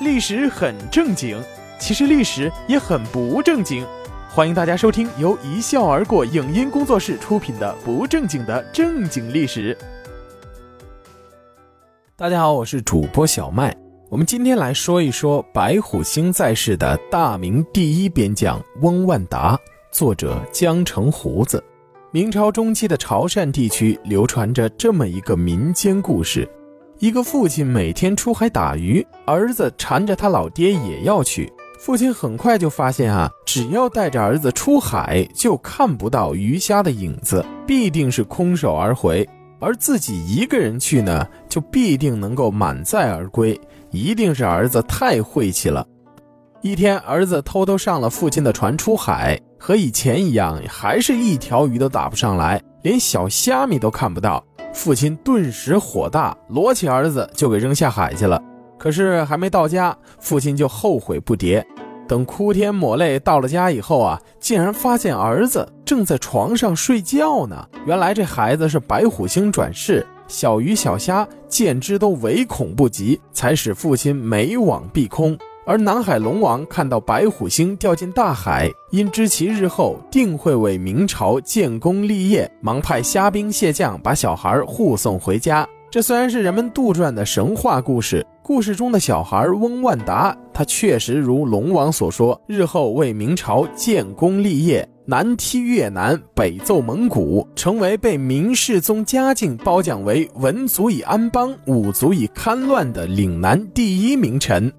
历史很正经，其实历史也很不正经。欢迎大家收听由一笑而过影音工作室出品的《不正经的正经历史》。大家好，我是主播小麦。我们今天来说一说白虎星在世的大明第一边将翁万达，作者江城胡子。明朝中期的潮汕地区流传着这么一个民间故事。一个父亲每天出海打鱼，儿子缠着他老爹也要去。父亲很快就发现啊，只要带着儿子出海，就看不到鱼虾的影子，必定是空手而回；而自己一个人去呢，就必定能够满载而归。一定是儿子太晦气了。一天，儿子偷偷上了父亲的船出海，和以前一样，还是一条鱼都打不上来，连小虾米都看不到。父亲顿时火大，罗起儿子就给扔下海去了。可是还没到家，父亲就后悔不迭。等哭天抹泪到了家以后啊，竟然发现儿子正在床上睡觉呢。原来这孩子是白虎星转世，小鱼小虾见之都唯恐不及，才使父亲每往必空。而南海龙王看到白虎星掉进大海，因知其日后定会为明朝建功立业，忙派虾兵蟹将把小孩护送回家。这虽然是人们杜撰的神话故事，故事中的小孩翁万达，他确实如龙王所说，日后为明朝建功立业，南踢越南，北奏蒙古，成为被明世宗嘉靖褒奖为文足以安邦，武足以堪乱的岭南第一名臣。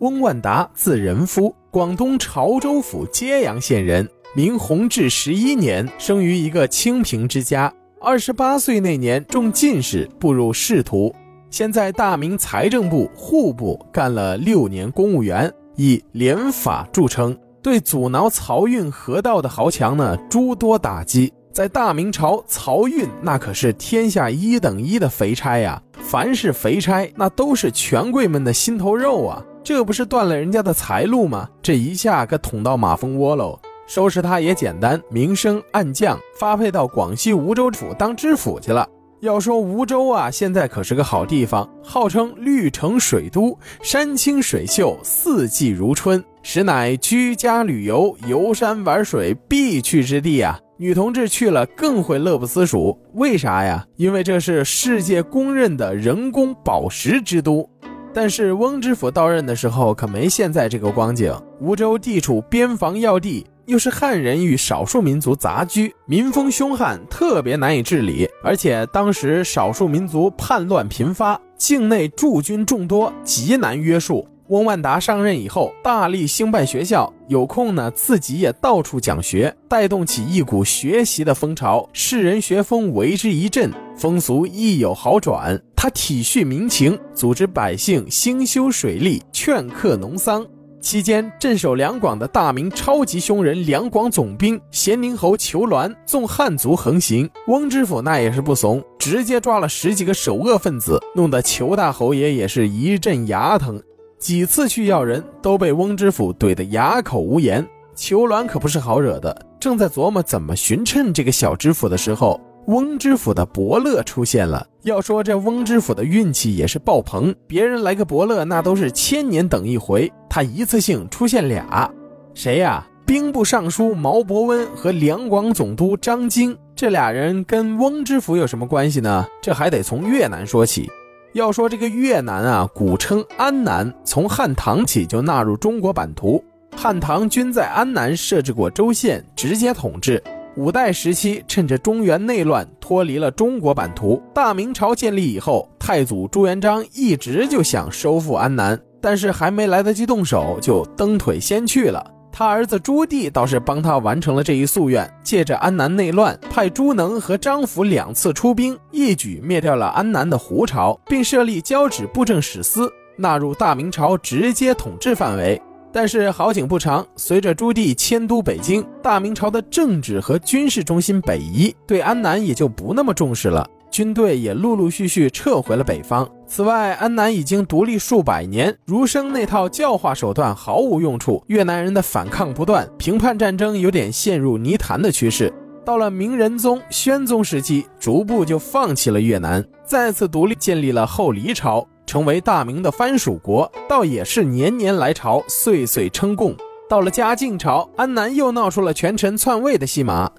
翁万达，字仁夫，广东潮州府揭阳县人，明弘治十一年生于一个清贫之家。二十八岁那年中进士，步入仕途。先在大明财政部、户部干了六年公务员，以廉法著称，对阻挠漕运河道的豪强呢诸多打击。在大明朝，漕运那可是天下一等一的肥差呀，凡是肥差，那都是权贵们的心头肉啊。这不是断了人家的财路吗？这一下可捅到马蜂窝喽！收拾他也简单，明升暗降，发配到广西梧州府当知府去了。要说梧州啊，现在可是个好地方，号称绿城水都，山清水秀，四季如春，实乃居家旅游、游山玩水必去之地啊！女同志去了更会乐不思蜀，为啥呀？因为这是世界公认的人工宝石之都。但是翁知府到任的时候可没现在这个光景。梧州地处边防要地，又是汉人与少数民族杂居，民风凶悍，特别难以治理。而且当时少数民族叛乱频发，境内驻军众多，极难约束。翁万达上任以后，大力兴办学校，有空呢自己也到处讲学，带动起一股学习的风潮，世人学风为之一振，风俗亦有好转。他体恤民情，组织百姓兴修水利，劝客农桑。期间，镇守两广的大明超级凶人两广总兵咸宁侯裘鸾纵汉族横行，翁知府那也是不怂，直接抓了十几个首恶分子，弄得裘大侯爷也是一阵牙疼。几次去要人，都被翁知府怼得哑口无言。裘鸾可不是好惹的，正在琢磨怎么寻趁这个小知府的时候，翁知府的伯乐出现了。要说这翁知府的运气也是爆棚，别人来个伯乐那都是千年等一回，他一次性出现俩。谁呀？兵部尚书毛伯温和两广总督张京，这俩人跟翁知府有什么关系呢？这还得从越南说起。要说这个越南啊，古称安南，从汉唐起就纳入中国版图。汉唐均在安南设置过州县，直接统治。五代时期，趁着中原内乱，脱离了中国版图。大明朝建立以后，太祖朱元璋一直就想收复安南，但是还没来得及动手，就蹬腿先去了。他儿子朱棣倒是帮他完成了这一夙愿，借着安南内乱，派朱能和张辅两次出兵，一举灭掉了安南的胡朝，并设立交趾布政使司，纳入大明朝直接统治范围。但是好景不长，随着朱棣迁都北京，大明朝的政治和军事中心北移，对安南也就不那么重视了。军队也陆陆续续撤回了北方。此外，安南已经独立数百年，儒生那套教化手段毫无用处，越南人的反抗不断，平叛战争有点陷入泥潭的趋势。到了明仁宗、宣宗时期，逐步就放弃了越南，再次独立，建立了后黎朝。成为大明的藩属国，倒也是年年来朝，岁岁称贡。到了嘉靖朝，安南又闹出了权臣篡位的戏码。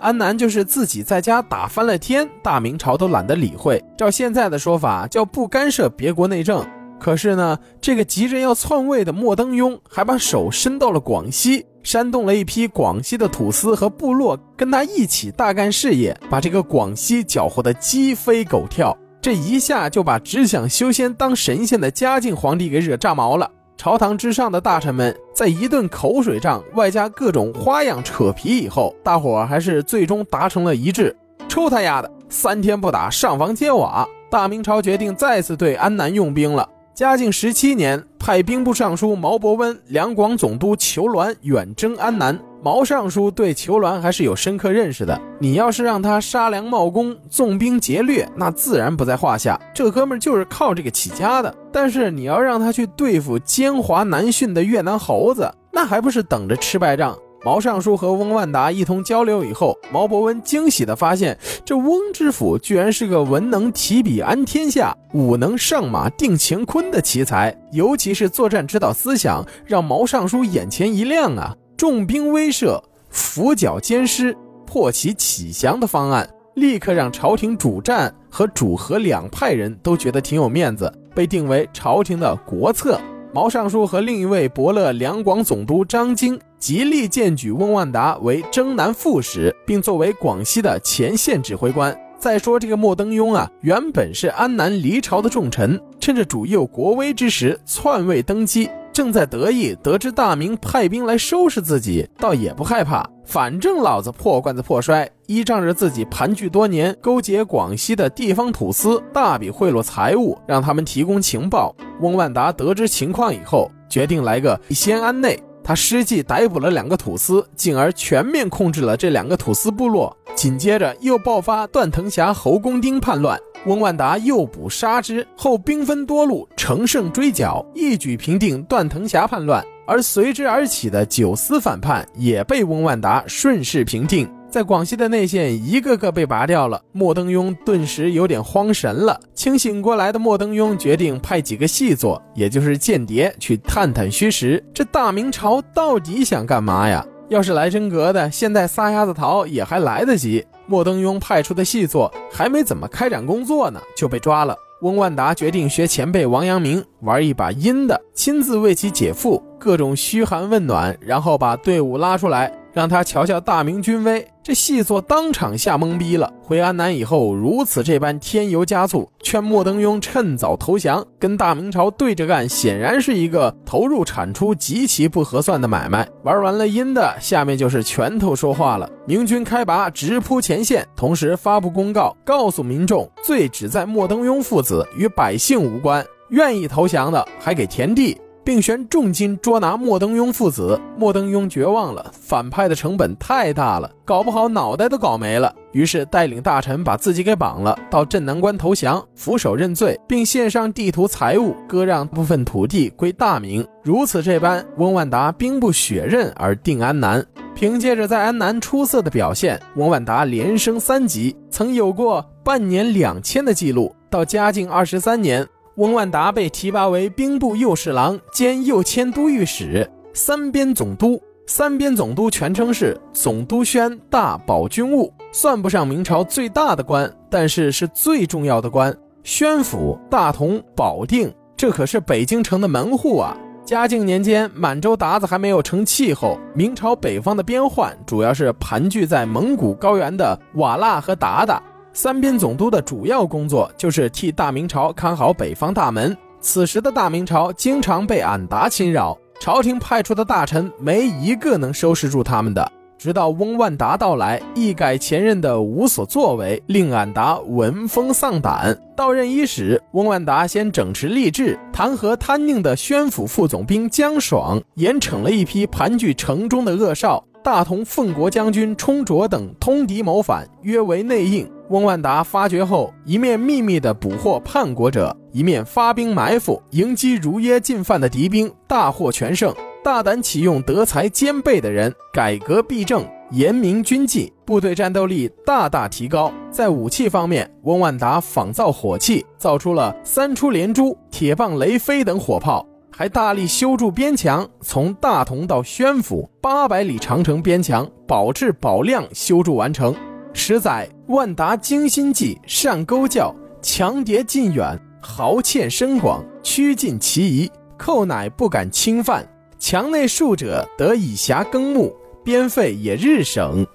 安南就是自己在家打翻了天，大明朝都懒得理会。照现在的说法，叫不干涉别国内政。可是呢，这个急着要篡位的莫登庸，还把手伸到了广西，煽动了一批广西的土司和部落，跟他一起大干事业，把这个广西搅和得鸡飞狗跳。这一下就把只想修仙当神仙的嘉靖皇帝给惹炸毛了。朝堂之上的大臣们在一顿口水仗，外加各种花样扯皮以后，大伙儿还是最终达成了一致：抽他丫的，三天不打，上房揭瓦！大明朝决定再次对安南用兵了。嘉靖十七年，派兵部尚书毛伯温、两广总督裘鸾远征安南。毛尚书对裘鸾还是有深刻认识的。你要是让他杀良冒功、纵兵劫掠，那自然不在话下。这哥们儿就是靠这个起家的。但是你要让他去对付奸猾难驯的越南猴子，那还不是等着吃败仗？毛尚书和翁万达一通交流以后，毛伯温惊喜地发现，这翁知府居然是个文能提笔安天下，武能上马定乾坤的奇才，尤其是作战指导思想，让毛尚书眼前一亮啊！重兵威慑，伏剿奸师，破其起降的方案，立刻让朝廷主战和主和两派人都觉得挺有面子，被定为朝廷的国策。毛尚书和另一位伯乐两广总督张京极力荐举翁万达为征南副使，并作为广西的前线指挥官。再说这个莫登庸啊，原本是安南离朝的重臣，趁着主右国威之时篡位登基，正在得意，得知大明派兵来收拾自己，倒也不害怕。反正老子破罐子破摔，依仗着自己盘踞多年，勾结广西的地方土司，大笔贿赂财物，让他们提供情报。翁万达得知情况以后，决定来个先安内。他施计逮捕了两个土司，进而全面控制了这两个土司部落。紧接着又爆发段腾霞、侯公丁叛乱，翁万达诱捕杀之后，兵分多路，乘胜追剿，一举平定段腾霞叛乱。而随之而起的九思反叛也被翁万达顺势平定，在广西的内线一个个被拔掉了。莫登庸顿时有点慌神了。清醒过来的莫登庸决定派几个细作，也就是间谍，去探探虚实。这大明朝到底想干嘛呀？要是来真格的，现在撒丫子逃也还来得及。莫登庸派出的细作还没怎么开展工作呢，就被抓了。翁万达决定学前辈王阳明玩一把阴的，亲自为其解缚，各种嘘寒问暖，然后把队伍拉出来，让他瞧瞧大明军威。这细作当场吓懵逼了。回安南以后，如此这般添油加醋，劝莫登庸趁早投降，跟大明朝对着干，显然是一个投入产出极其不合算的买卖。玩完了阴的，下面就是拳头说话了。明军开拔，直扑前线，同时发布公告，告诉民众，罪只在莫登庸父子，与百姓无关。愿意投降的，还给田地。并悬重金捉拿莫登庸父子。莫登庸绝望了，反派的成本太大了，搞不好脑袋都搞没了。于是带领大臣把自己给绑了，到镇南关投降，俯首认罪，并献上地图财物，割让部分土地归大明。如此这般，翁万达兵不血刃而定安南。凭借着在安南出色的表现，翁万达连升三级，曾有过半年两千的记录。到嘉靖二十三年。翁万达被提拔为兵部右侍郎兼右迁都御史、三边总督。三边总督全称是总督宣大保军务，算不上明朝最大的官，但是是最重要的官。宣府、大同、保定，这可是北京城的门户啊！嘉靖年间，满洲鞑子还没有成气候，明朝北方的边患主要是盘踞在蒙古高原的瓦剌和鞑靼。三边总督的主要工作就是替大明朝看好北方大门。此时的大明朝经常被俺答侵扰，朝廷派出的大臣没一个能收拾住他们的。直到翁万达到来，一改前任的无所作为，令俺答闻风丧胆。到任伊始，翁万达先整治吏治，弹劾贪佞的宣府副总兵江爽，严惩了一批盘踞城中的恶少。大同奉国将军冲卓等通敌谋反，约为内应。翁万达发觉后，一面秘密地捕获叛国者，一面发兵埋伏，迎击如约进犯的敌兵，大获全胜。大胆启用德才兼备的人，改革弊政，严明军纪，部队战斗力大大提高。在武器方面，翁万达仿造火器，造出了三出连珠、铁棒雷飞等火炮，还大力修筑边墙，从大同到宣府八百里长城边墙，保质保量修筑完成。十载，万达精心计，善勾教，强敌近远，豪欠深广，趋近其宜，寇乃不敢侵犯。墙内戍者得以暇耕牧，边费也日省。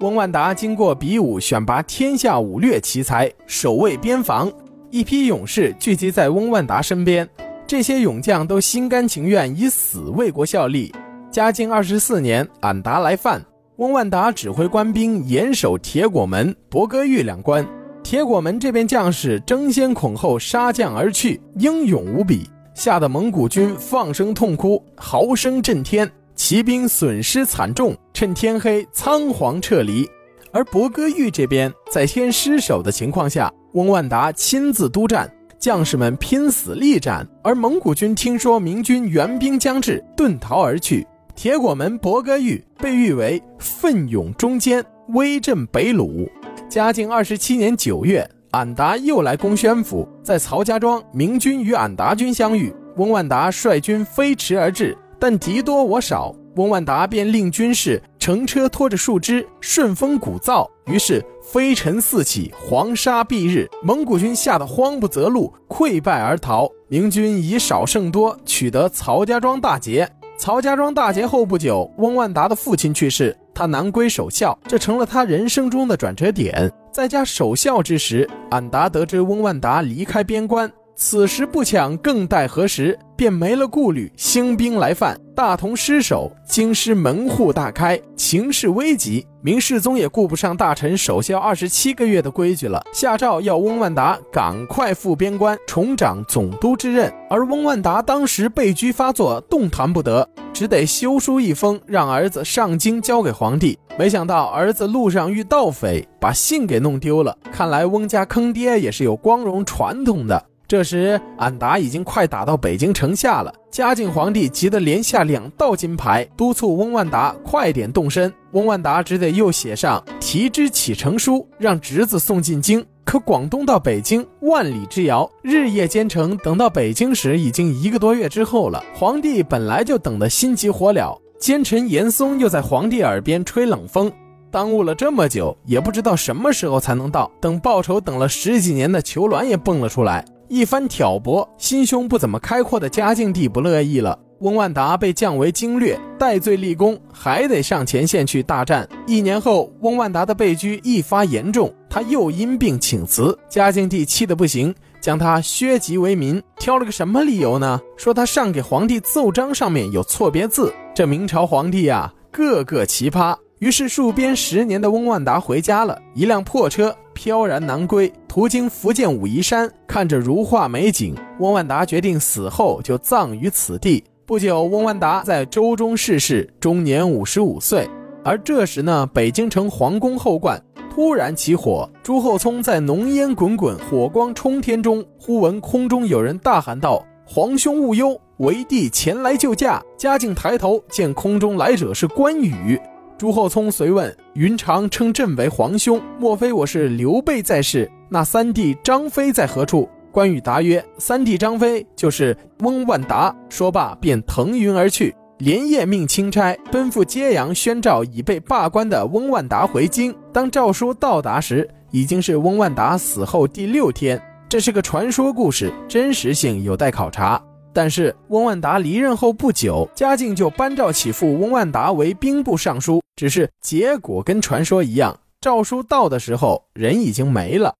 翁万达经过比武，选拔天下武略奇才，守卫边防。一批勇士聚集在翁万达身边，这些勇将都心甘情愿以死为国效力。嘉靖二十四年，俺达来犯。翁万达指挥官兵严守铁果门、博歌峪两关。铁果门这边将士争先恐后杀将而去，英勇无比，吓得蒙古军放声痛哭，嚎声震天，骑兵损失惨重，趁天黑仓皇撤离。而博歌峪这边在先失守的情况下，翁万达亲自督战，将士们拼死力战，而蒙古军听说明军援兵将至，遁逃而去。铁果门博歌峪被誉为奋勇中坚，威震北鲁。嘉靖二十七年九月，俺达又来攻宣府，在曹家庄，明军与俺达军相遇。翁万达率军飞驰而至，但敌多我少，翁万达便令军士乘车拖着树枝，顺风鼓噪，于是飞尘四起，黄沙蔽日。蒙古军吓得慌不择路，溃败而逃。明军以少胜多，取得曹家庄大捷。曹家庄大捷后不久，翁万达的父亲去世，他南归守孝，这成了他人生中的转折点。在家守孝之时，安达得知翁万达离开边关，此时不抢，更待何时？便没了顾虑，兴兵来犯。大同失守，京师门户大开，情势危急。明世宗也顾不上大臣守孝二十七个月的规矩了，下诏要翁万达赶快赴边关，重掌总督之任。而翁万达当时被拘发作，动弹不得，只得修书一封，让儿子上京交给皇帝。没想到儿子路上遇盗匪，把信给弄丢了。看来翁家坑爹也是有光荣传统的。这时，俺达已经快打到北京城下了。嘉靖皇帝急得连下两道金牌，督促翁万达快点动身。翁万达只得又写上提之启程书，让侄子送进京。可广东到北京万里之遥，日夜兼程，等到北京时已经一个多月之后了。皇帝本来就等得心急火燎，奸臣严嵩又在皇帝耳边吹冷风，耽误了这么久，也不知道什么时候才能到。等报仇等了十几年的裘鸾也蹦了出来。一番挑拨，心胸不怎么开阔的嘉靖帝不乐意了。翁万达被降为经略，戴罪立功，还得上前线去大战。一年后，翁万达的被拘一发严重，他又因病请辞。嘉靖帝气得不行，将他削籍为民。挑了个什么理由呢？说他上给皇帝奏章上面有错别字。这明朝皇帝呀，个个奇葩。于是戍边十年的翁万达回家了，一辆破车。飘然南归，途经福建武夷山，看着如画美景，翁万达决定死后就葬于此地。不久，翁万达在周中逝世，终年五十五岁。而这时呢，北京城皇宫后观突然起火，朱厚熜在浓烟滚滚、火光冲天中，忽闻空中有人大喊道：“皇兄勿忧，为帝前来救驾。”嘉靖抬头见空中来者是关羽。朱厚熜遂问：“云长称朕为皇兄，莫非我是刘备在世？那三弟张飞在何处？”关羽答曰：“三弟张飞就是翁万达。”说罢便腾云而去，连夜命钦差奔赴揭阳宣召已被罢官的翁万达回京。当诏书到达时，已经是翁万达死后第六天。这是个传说故事，真实性有待考察。但是翁万达离任后不久，嘉靖就颁诏起复翁万达为兵部尚书。只是结果跟传说一样，诏书到的时候人已经没了。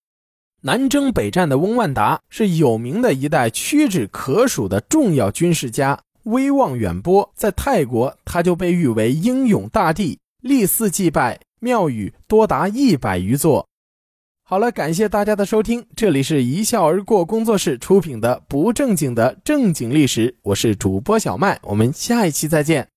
南征北战的翁万达是有名的一代屈指可数的重要军事家，威望远播。在泰国，他就被誉为英勇大帝，立寺祭拜，庙宇多达一百余座。好了，感谢大家的收听，这里是一笑而过工作室出品的不正经的正经历史，我是主播小麦，我们下一期再见。